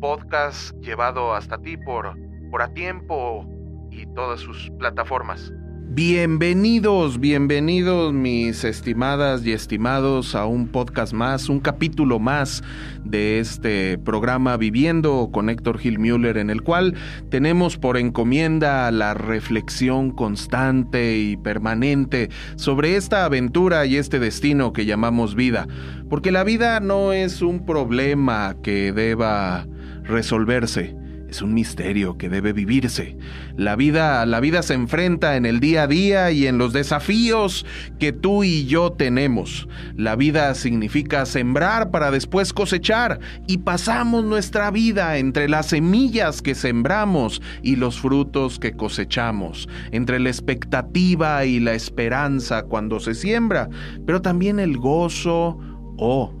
Podcast llevado hasta ti por, por A Tiempo y todas sus plataformas. Bienvenidos, bienvenidos mis estimadas y estimados a un podcast más, un capítulo más de este programa Viviendo con Héctor Gil Müller, en el cual tenemos por encomienda la reflexión constante y permanente sobre esta aventura y este destino que llamamos vida, porque la vida no es un problema que deba resolverse. Es un misterio que debe vivirse. La vida, la vida se enfrenta en el día a día y en los desafíos que tú y yo tenemos. La vida significa sembrar para después cosechar y pasamos nuestra vida entre las semillas que sembramos y los frutos que cosechamos, entre la expectativa y la esperanza cuando se siembra, pero también el gozo o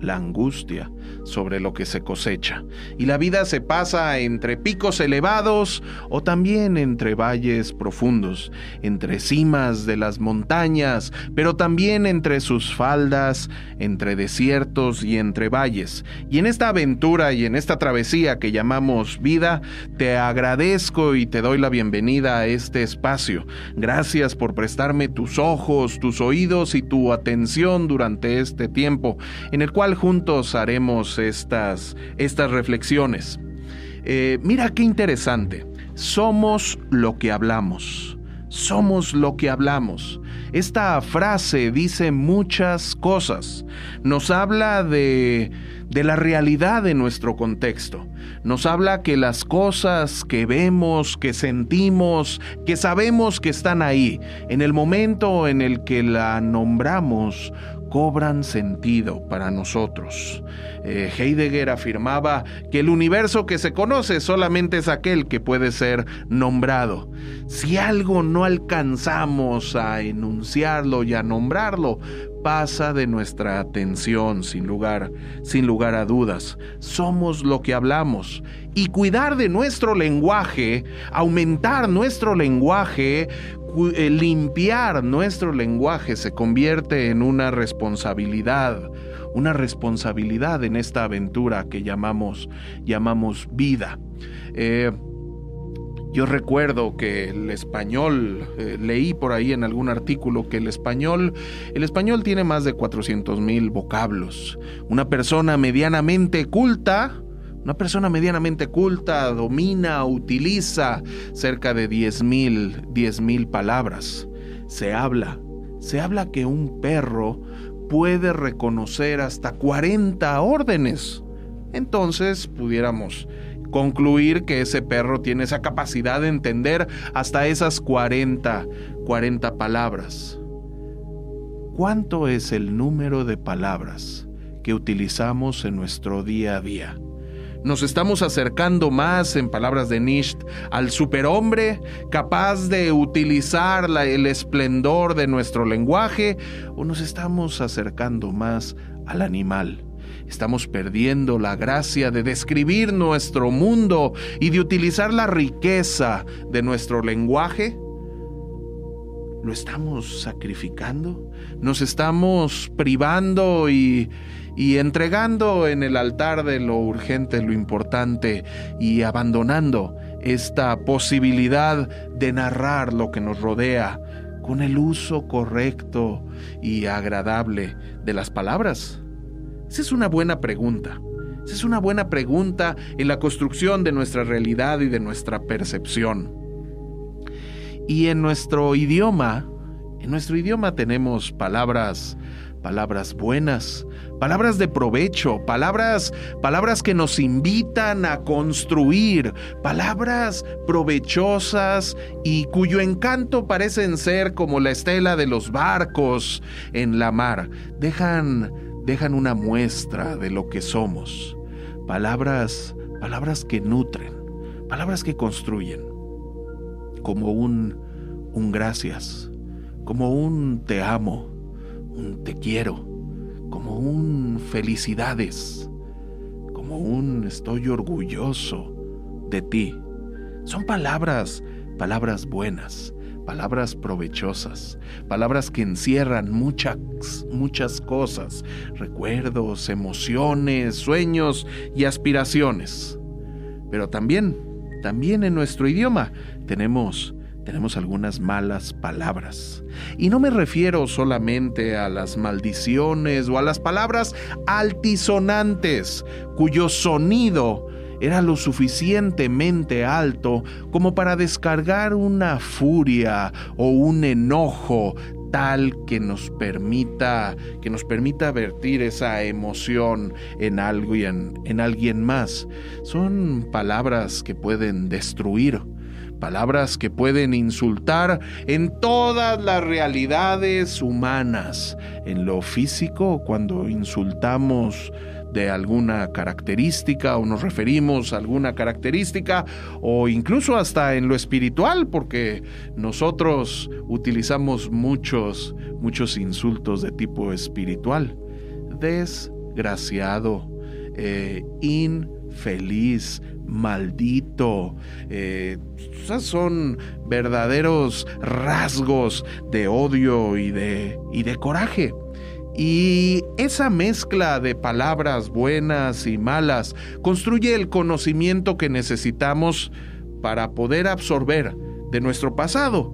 la angustia sobre lo que se cosecha. Y la vida se pasa entre picos elevados o también entre valles profundos, entre cimas de las montañas, pero también entre sus faldas, entre desiertos y entre valles. Y en esta aventura y en esta travesía que llamamos vida, te agradezco y te doy la bienvenida a este espacio. Gracias por prestarme tus ojos, tus oídos y tu atención durante este tiempo en el cual juntos haremos estas, estas reflexiones. Eh, mira qué interesante. Somos lo que hablamos. Somos lo que hablamos. Esta frase dice muchas cosas. Nos habla de, de la realidad de nuestro contexto. Nos habla que las cosas que vemos, que sentimos, que sabemos que están ahí, en el momento en el que la nombramos, cobran sentido para nosotros. Eh, Heidegger afirmaba que el universo que se conoce solamente es aquel que puede ser nombrado. Si algo no alcanzamos a enunciarlo y a nombrarlo, pasa de nuestra atención sin lugar, sin lugar a dudas. Somos lo que hablamos y cuidar de nuestro lenguaje, aumentar nuestro lenguaje, limpiar nuestro lenguaje se convierte en una responsabilidad, una responsabilidad en esta aventura que llamamos, llamamos vida. Eh, yo recuerdo que el español, eh, leí por ahí en algún artículo que el español, el español tiene más de 400 mil vocablos. Una persona medianamente culta, una persona medianamente culta domina, utiliza cerca de 10 mil, 10 mil palabras. Se habla, se habla que un perro puede reconocer hasta 40 órdenes. Entonces pudiéramos concluir que ese perro tiene esa capacidad de entender hasta esas 40, 40 palabras. ¿Cuánto es el número de palabras que utilizamos en nuestro día a día? Nos estamos acercando más, en palabras de Nietzsche, al superhombre capaz de utilizar el esplendor de nuestro lenguaje o nos estamos acercando más al animal Estamos perdiendo la gracia de describir nuestro mundo y de utilizar la riqueza de nuestro lenguaje. ¿Lo estamos sacrificando? ¿Nos estamos privando y, y entregando en el altar de lo urgente, lo importante y abandonando esta posibilidad de narrar lo que nos rodea con el uso correcto y agradable de las palabras? Esa es una buena pregunta. Esa es una buena pregunta en la construcción de nuestra realidad y de nuestra percepción. Y en nuestro idioma, en nuestro idioma tenemos palabras, palabras buenas, palabras de provecho, palabras, palabras que nos invitan a construir, palabras provechosas y cuyo encanto parecen ser como la estela de los barcos en la mar. Dejan, dejan una muestra de lo que somos. Palabras, palabras que nutren, palabras que construyen, como un, un gracias, como un te amo, un te quiero, como un felicidades, como un estoy orgulloso de ti. Son palabras, palabras buenas, palabras provechosas, palabras que encierran muchas, muchas cosas, recuerdos, emociones, sueños y aspiraciones. Pero también, también en nuestro idioma tenemos tenemos algunas malas palabras. Y no me refiero solamente a las maldiciones o a las palabras altisonantes, cuyo sonido era lo suficientemente alto como para descargar una furia o un enojo tal que nos permita que nos permita vertir esa emoción en algo y en, en alguien más. Son palabras que pueden destruir palabras que pueden insultar en todas las realidades humanas, en lo físico, cuando insultamos de alguna característica o nos referimos a alguna característica o incluso hasta en lo espiritual porque nosotros utilizamos muchos muchos insultos de tipo espiritual desgraciado eh, infeliz maldito. Eh, son verdaderos rasgos de odio y de, y de coraje. Y esa mezcla de palabras buenas y malas construye el conocimiento que necesitamos para poder absorber de nuestro pasado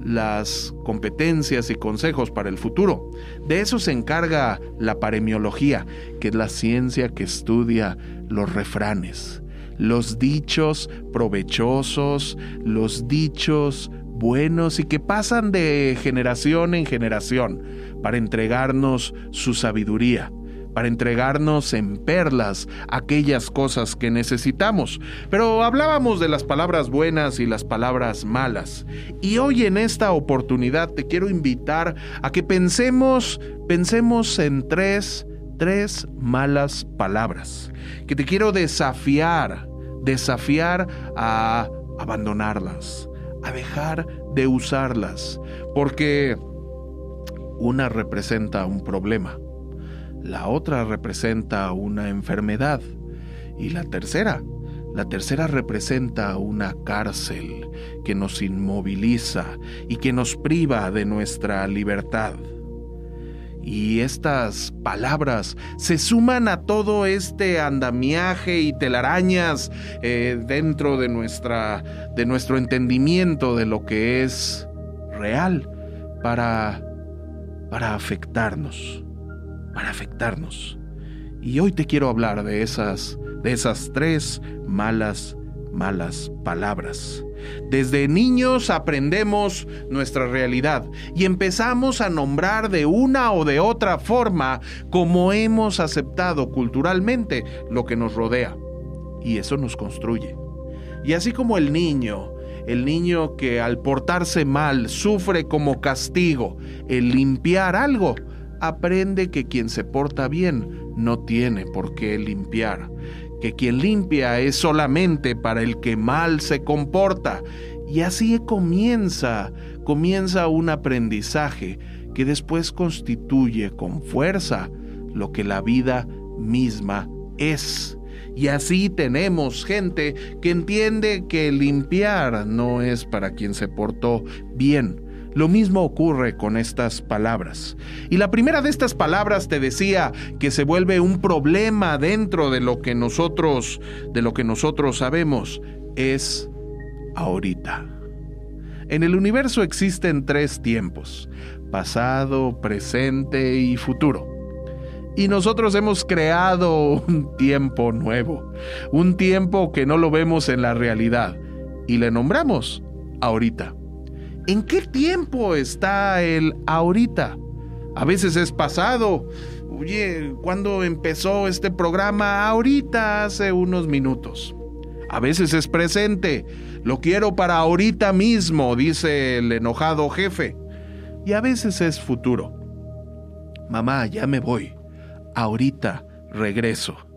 las competencias y consejos para el futuro. De eso se encarga la paremiología, que es la ciencia que estudia los refranes los dichos provechosos, los dichos buenos y que pasan de generación en generación para entregarnos su sabiduría, para entregarnos en perlas aquellas cosas que necesitamos. Pero hablábamos de las palabras buenas y las palabras malas. Y hoy en esta oportunidad te quiero invitar a que pensemos, pensemos en tres, tres malas palabras, que te quiero desafiar desafiar a abandonarlas, a dejar de usarlas, porque una representa un problema, la otra representa una enfermedad y la tercera, la tercera representa una cárcel que nos inmoviliza y que nos priva de nuestra libertad. Y estas palabras se suman a todo este andamiaje y telarañas eh, dentro de, nuestra, de nuestro entendimiento de lo que es real para, para afectarnos, para afectarnos. Y hoy te quiero hablar de esas, de esas tres malas, malas palabras desde niños aprendemos nuestra realidad y empezamos a nombrar de una o de otra forma como hemos aceptado culturalmente lo que nos rodea. Y eso nos construye. Y así como el niño, el niño que al portarse mal sufre como castigo el limpiar algo, aprende que quien se porta bien no tiene por qué limpiar que quien limpia es solamente para el que mal se comporta. Y así comienza, comienza un aprendizaje que después constituye con fuerza lo que la vida misma es. Y así tenemos gente que entiende que limpiar no es para quien se portó bien, lo mismo ocurre con estas palabras. Y la primera de estas palabras te decía que se vuelve un problema dentro de lo que nosotros de lo que nosotros sabemos es ahorita. En el universo existen tres tiempos: pasado, presente y futuro. Y nosotros hemos creado un tiempo nuevo, un tiempo que no lo vemos en la realidad y le nombramos ahorita. ¿En qué tiempo está el ahorita? A veces es pasado. Oye, ¿cuándo empezó este programa? Ahorita, hace unos minutos. A veces es presente. Lo quiero para ahorita mismo, dice el enojado jefe. Y a veces es futuro. Mamá, ya me voy. Ahorita regreso.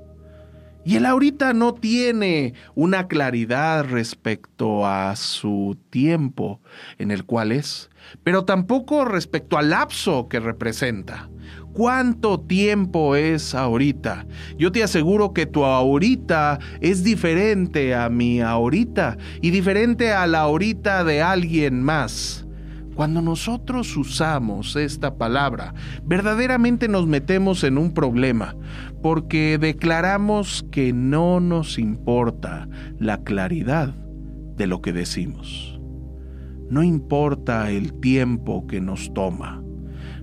Y el ahorita no tiene una claridad respecto a su tiempo en el cual es, pero tampoco respecto al lapso que representa. ¿Cuánto tiempo es ahorita? Yo te aseguro que tu ahorita es diferente a mi ahorita y diferente a la ahorita de alguien más. Cuando nosotros usamos esta palabra, verdaderamente nos metemos en un problema, porque declaramos que no nos importa la claridad de lo que decimos. No importa el tiempo que nos toma.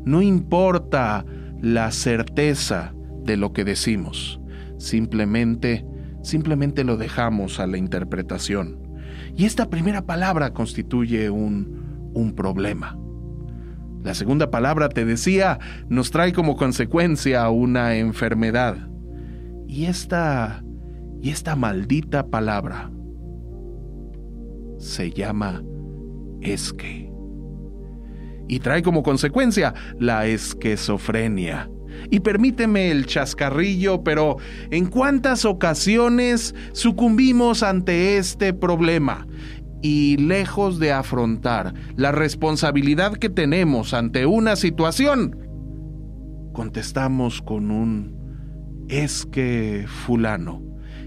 No importa la certeza de lo que decimos. Simplemente, simplemente lo dejamos a la interpretación. Y esta primera palabra constituye un, un problema. La segunda palabra, te decía, nos trae como consecuencia una enfermedad. Y esta, y esta maldita palabra se llama esque. Y trae como consecuencia la esquizofrenia. Y permíteme el chascarrillo, pero ¿en cuántas ocasiones sucumbimos ante este problema? Y lejos de afrontar la responsabilidad que tenemos ante una situación, contestamos con un es que fulano,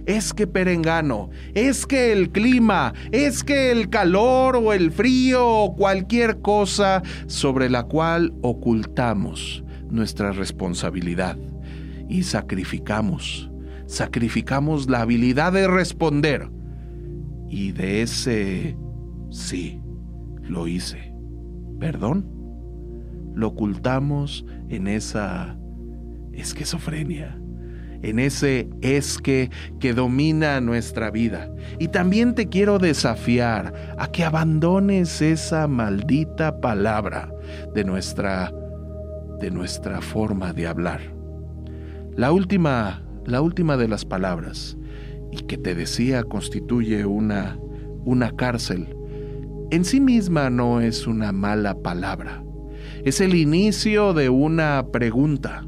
es que perengano, es que el clima, es que el calor o el frío o cualquier cosa sobre la cual ocultamos nuestra responsabilidad y sacrificamos, sacrificamos la habilidad de responder y de ese sí, lo hice. ¿Perdón? Lo ocultamos en esa esquizofrenia, en ese es que que domina nuestra vida. Y también te quiero desafiar a que abandones esa maldita palabra de nuestra de nuestra forma de hablar. La última, la última de las palabras y que te decía constituye una, una cárcel, en sí misma no es una mala palabra. Es el inicio de una pregunta.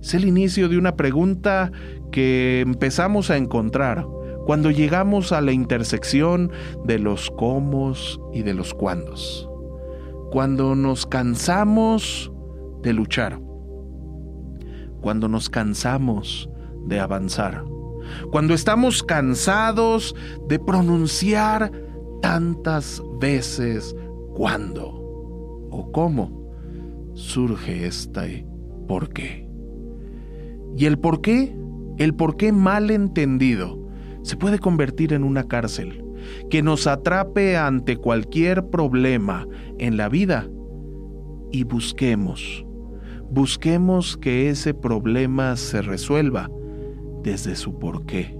Es el inicio de una pregunta que empezamos a encontrar cuando llegamos a la intersección de los cómo y de los cuándos. Cuando nos cansamos de luchar. Cuando nos cansamos de avanzar cuando estamos cansados de pronunciar tantas veces cuándo o cómo surge este por qué. Y el por qué, el por qué mal entendido, se puede convertir en una cárcel que nos atrape ante cualquier problema en la vida y busquemos, busquemos que ese problema se resuelva desde su porqué.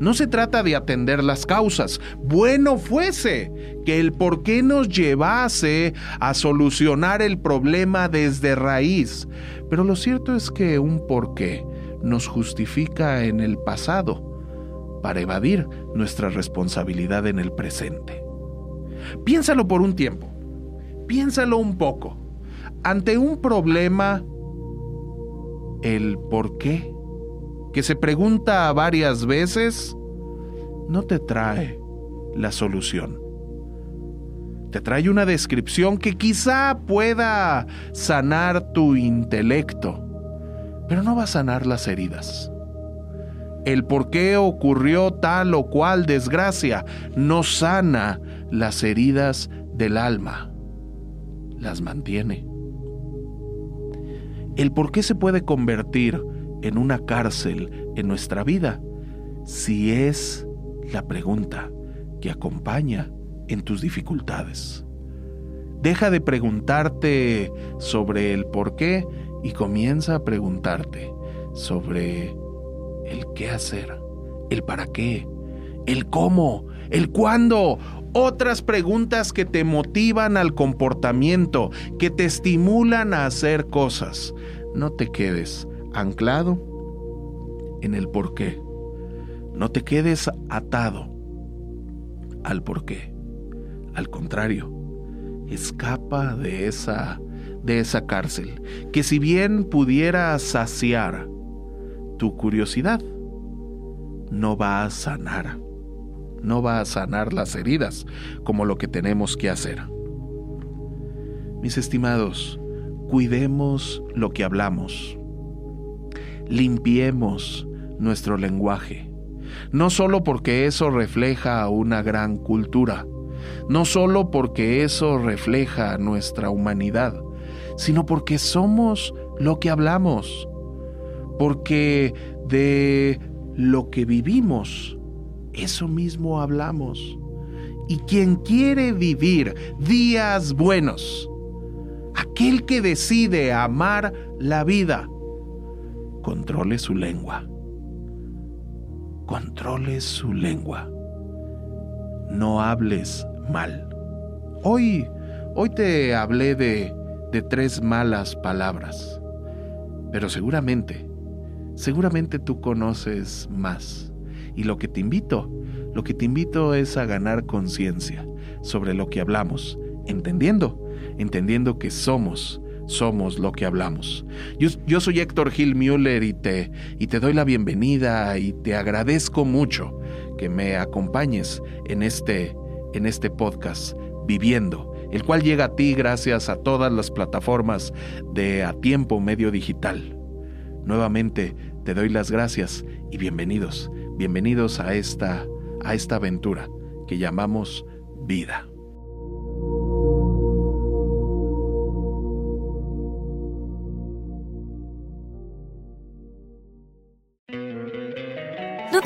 No se trata de atender las causas. Bueno fuese que el porqué nos llevase a solucionar el problema desde raíz. Pero lo cierto es que un porqué nos justifica en el pasado para evadir nuestra responsabilidad en el presente. Piénsalo por un tiempo. Piénsalo un poco. Ante un problema, el porqué que se pregunta varias veces, no te trae la solución. Te trae una descripción que quizá pueda sanar tu intelecto, pero no va a sanar las heridas. El por qué ocurrió tal o cual desgracia no sana las heridas del alma, las mantiene. El por qué se puede convertir en una cárcel en nuestra vida? Si es la pregunta que acompaña en tus dificultades. Deja de preguntarte sobre el por qué y comienza a preguntarte sobre el qué hacer, el para qué, el cómo, el cuándo, otras preguntas que te motivan al comportamiento, que te estimulan a hacer cosas. No te quedes anclado en el por qué. No te quedes atado al por qué. Al contrario, escapa de esa de esa cárcel, que si bien pudiera saciar tu curiosidad, no va a sanar. No va a sanar las heridas como lo que tenemos que hacer. Mis estimados, cuidemos lo que hablamos. Limpiemos nuestro lenguaje. No solo porque eso refleja una gran cultura, no solo porque eso refleja nuestra humanidad, sino porque somos lo que hablamos, porque de lo que vivimos, eso mismo hablamos. Y quien quiere vivir días buenos, aquel que decide amar la vida, controle su lengua. Controle su lengua. No hables mal. Hoy, hoy te hablé de de tres malas palabras. Pero seguramente, seguramente tú conoces más. Y lo que te invito, lo que te invito es a ganar conciencia sobre lo que hablamos, entendiendo, entendiendo que somos, somos lo que hablamos. Yo, soy Héctor Gil Müller y te, y te doy la bienvenida y te agradezco mucho que me acompañes en este, en este podcast, viviendo el cual llega a ti gracias a todas las plataformas de A Tiempo Medio Digital. Nuevamente te doy las gracias y bienvenidos, bienvenidos a esta, a esta aventura que llamamos vida.